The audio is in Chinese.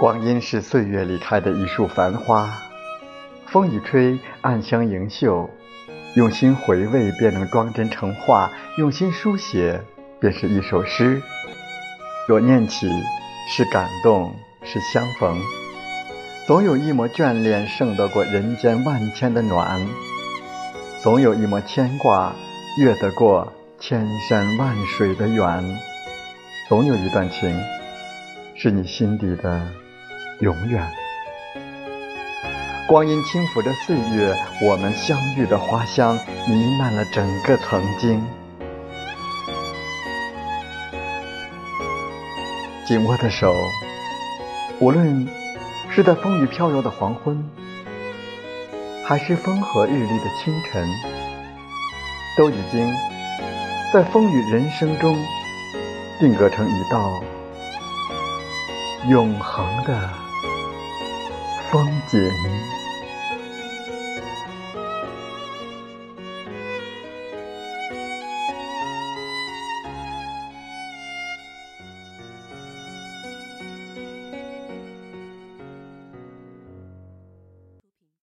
光阴是岁月里开的一束繁花，风一吹，暗香盈袖。用心回味，便能装帧成画；用心书写，便是一首诗。若念起，是感动，是相逢。总有一抹眷恋，胜得过人间万千的暖；总有一抹牵挂，越得过千山万水的远；总有一段情，是你心底的永远。光阴轻抚着岁月，我们相遇的花香弥漫了整个曾经。紧握的手，无论是在风雨飘摇的黄昏，还是风和日丽的清晨，都已经在风雨人生中定格成一道永恒的风景。